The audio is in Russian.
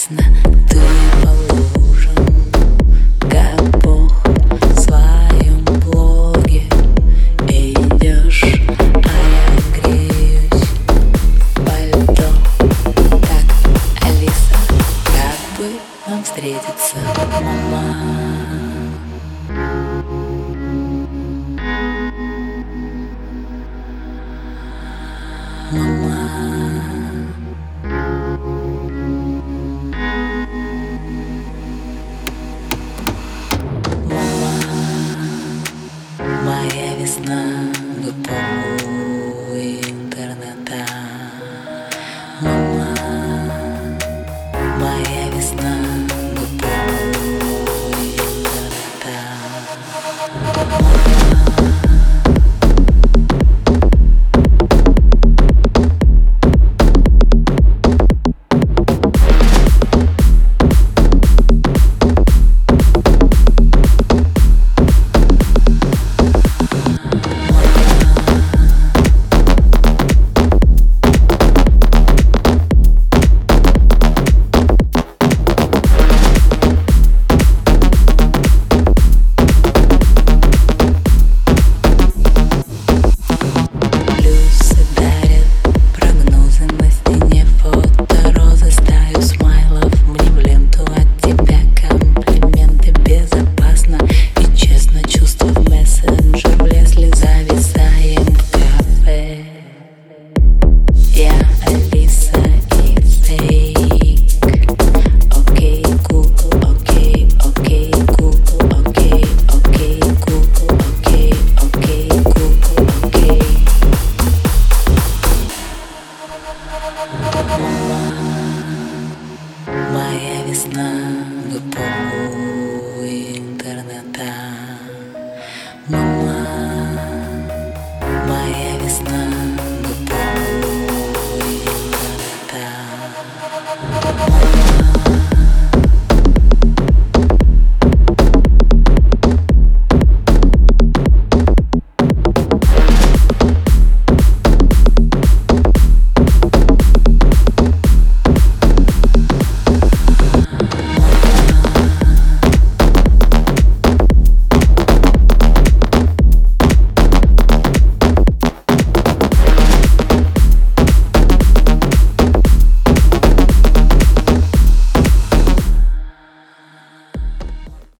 прекрасна Ты Моя весна в Моя весна в епоху інтернета. Мама, моя весна.